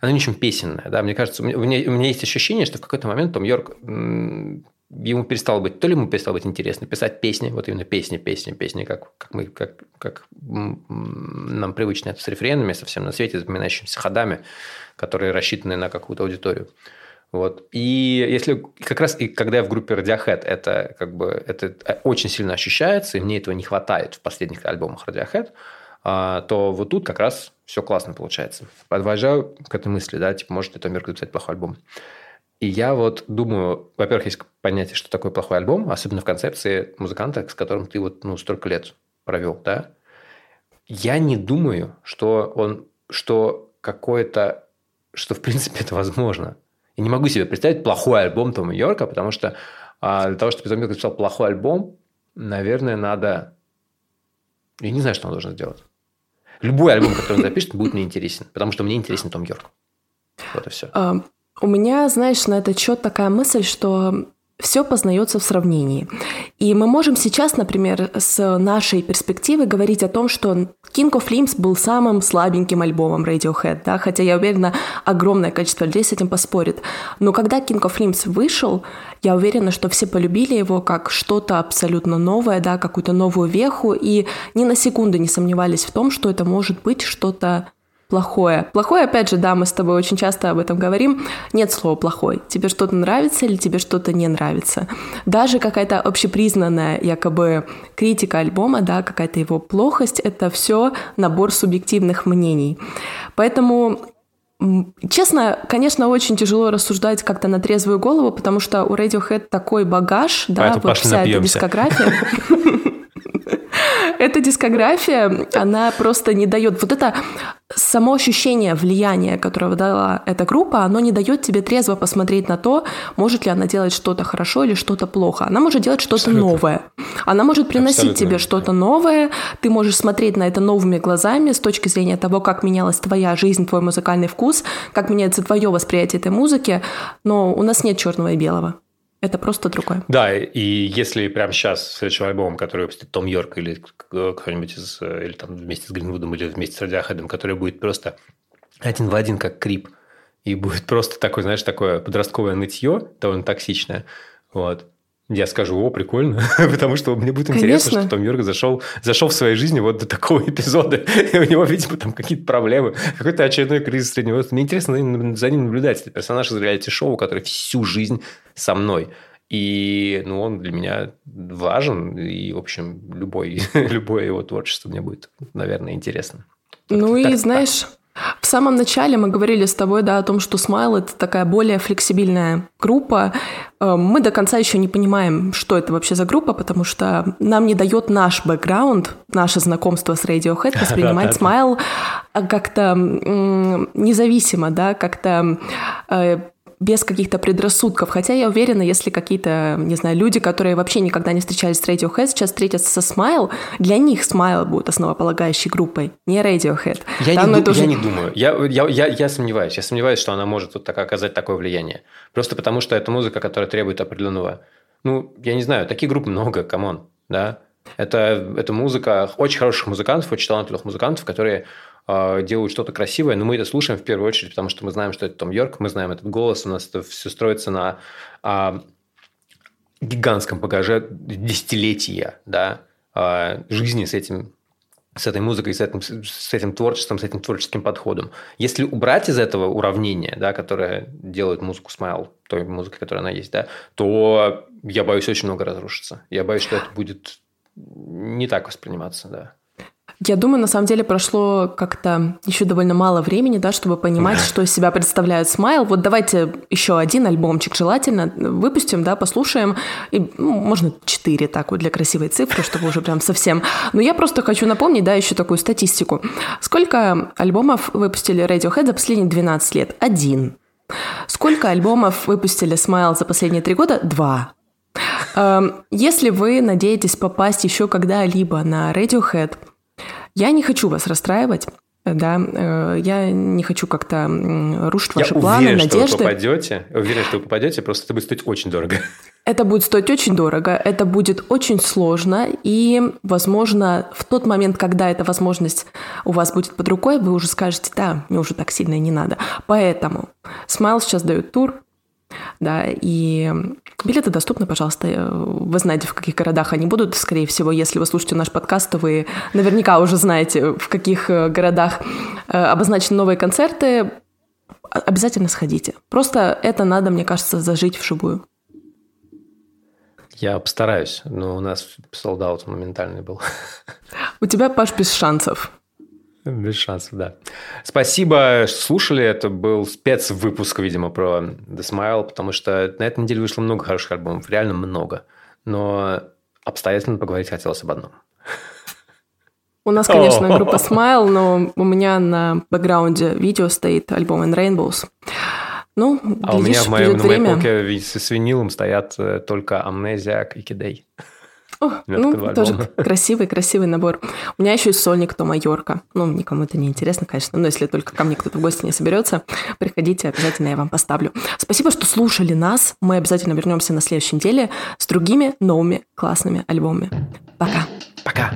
она очень песенная. Да? Мне кажется, у меня, у меня есть ощущение, что в какой-то момент Том Йорк ему перестало быть, то ли ему перестало быть интересно писать песни, вот именно песни, песни, песни, как, как мы, как, как нам привычно это с рефренами, совсем на свете, запоминающимися ходами, которые рассчитаны на какую-то аудиторию. Вот. И если как раз и когда я в группе Radiohead, это как бы это очень сильно ощущается, и мне этого не хватает в последних альбомах Radiohead, а, то вот тут как раз все классно получается. Подвожаю к этой мысли, да, типа, может это Мерк записать плохой альбом. И я вот думаю, во-первых, есть понятие, что такое плохой альбом, особенно в концепции музыканта, с которым ты вот, ну, столько лет провел, да. Я не думаю, что он, что какое-то, что в принципе это возможно. Я не могу себе представить плохой альбом Тома Йорка, потому что а, для того, чтобы Том Йорк написал плохой альбом, наверное, надо... Я не знаю, что он должен сделать. Любой альбом, который он запишет, будет мне интересен, потому что мне интересен Том Йорк. Вот и все. А, у меня, знаешь, на этот счет такая мысль, что все познается в сравнении. И мы можем сейчас, например, с нашей перспективы говорить о том, что King of Limbs был самым слабеньким альбомом Radiohead, да, хотя я уверена, огромное количество людей с этим поспорит. Но когда King of Limbs вышел, я уверена, что все полюбили его как что-то абсолютно новое, да, какую-то новую веху, и ни на секунду не сомневались в том, что это может быть что-то плохое. Плохое, опять же, да, мы с тобой очень часто об этом говорим. Нет слова плохой. Тебе что-то нравится или тебе что-то не нравится. Даже какая-то общепризнанная якобы критика альбома, да, какая-то его плохость, это все набор субъективных мнений. Поэтому Честно, конечно, очень тяжело рассуждать как-то на трезвую голову, потому что у Radiohead такой багаж, да, вот вся эта дискография. Эта дискография, она просто не дает... Вот это само ощущение влияния, которое дала эта группа, оно не дает тебе трезво посмотреть на то, может ли она делать что-то хорошо или что-то плохо. Она может делать что-то новое. Она может приносить Абсолютно. тебе что-то новое. Ты можешь смотреть на это новыми глазами с точки зрения того, как менялась твоя жизнь, твой музыкальный вкус, как меняется твое восприятие этой музыки. Но у нас нет черного и белого. Это просто другое. Да, и если прямо сейчас следующим альбомом, который выпустит Том Йорк или кто-нибудь из, или там вместе с Гринвудом, или вместе с Радиохэд, который будет просто один в один, как Крип, и будет просто такой, знаешь, такое подростковое нытье, довольно токсичное, вот, я скажу, о, прикольно, потому что мне будет интересно, Конечно. что Том Йорк зашел, зашел в своей жизни вот до такого эпизода, и у него, видимо, там какие-то проблемы, какой-то очередной кризис среднего возраста. Мне интересно за ним наблюдать. Это персонаж из реалити-шоу, который всю жизнь со мной. И ну, он для меня важен, и, в общем, любой, любое его творчество мне будет, наверное, интересно. Ну и, так, знаешь, в самом начале мы говорили с тобой, да, о том, что Smile — это такая более флексибильная группа. Э, мы до конца еще не понимаем, что это вообще за группа, потому что нам не дает наш бэкграунд, наше знакомство с Radiohead воспринимать Smile как-то независимо, да, как-то э, без каких-то предрассудков. Хотя я уверена, если какие-то, не знаю, люди, которые вообще никогда не встречались с Radiohead, сейчас встретятся со Smile, для них Smile будет основополагающей группой, не Radiohead. Я, Там, не, ду- уже... я не думаю. Я, я, я, я сомневаюсь. Я сомневаюсь, что она может вот так оказать такое влияние. Просто потому, что это музыка, которая требует определенного... Ну, я не знаю, таких групп много, come on, да? Это, это музыка очень хороших музыкантов, очень талантливых музыкантов, которые делают что-то красивое, но мы это слушаем в первую очередь, потому что мы знаем, что это Том Йорк, мы знаем этот голос, у нас это все строится на а, гигантском багаже десятилетия да, а, жизни с этим с этой музыкой, с этим, с этим творчеством, с этим творческим подходом. Если убрать из этого уравнения, да, которое делает музыку Смайл, той музыкой, которая она есть, да, то я боюсь, очень много разрушится. Я боюсь, что это будет не так восприниматься, да. Я думаю, на самом деле прошло как-то еще довольно мало времени, да, чтобы понимать, что из себя представляет Смайл. Вот давайте еще один альбомчик желательно выпустим, да, послушаем. И, ну, можно четыре так вот для красивой цифры, чтобы уже прям совсем. Но я просто хочу напомнить, да, еще такую статистику. Сколько альбомов выпустили Radiohead за последние 12 лет? Один. Сколько альбомов выпустили Смайл за последние три года? Два. Эм, если вы надеетесь попасть еще когда-либо на Radiohead, я не хочу вас расстраивать. Да, э, я не хочу как-то рушить ваши я планы, уверен, надежды. Что вы попадете, уверен, что вы попадете, просто это будет стоить очень дорого. Это будет стоить очень дорого, это будет очень сложно, и, возможно, в тот момент, когда эта возможность у вас будет под рукой, вы уже скажете, да, мне уже так сильно не надо. Поэтому Смайл сейчас дает тур, да, и билеты доступны, пожалуйста. Вы знаете, в каких городах они будут, скорее всего, если вы слушаете наш подкаст, то вы наверняка уже знаете, в каких э, городах э, обозначены новые концерты. Обязательно сходите. Просто это надо, мне кажется, зажить вживую. Я постараюсь, но у нас солдат моментальный был. У тебя, Паш, без шансов. Без шансов, да. Спасибо, что слушали. Это был спецвыпуск, видимо, про The Smile, потому что на этой неделе вышло много хороших альбомов, реально много. Но обстоятельно поговорить хотелось об одном. У нас, конечно, группа Smile, но у меня на бэкграунде видео стоит альбом In Rainbows. Ну, а у меня в моей, на моей полке с винилом стоят э, только Amnesiac и Кидей. О, ну, два тоже альбома. красивый, красивый набор. У меня еще есть сольник Тома Йорка. Ну, никому это не интересно, конечно, но если только ко мне кто-то в гости не соберется, приходите, обязательно я вам поставлю. Спасибо, что слушали нас. Мы обязательно вернемся на следующей неделе с другими новыми классными альбомами. Пока. Пока.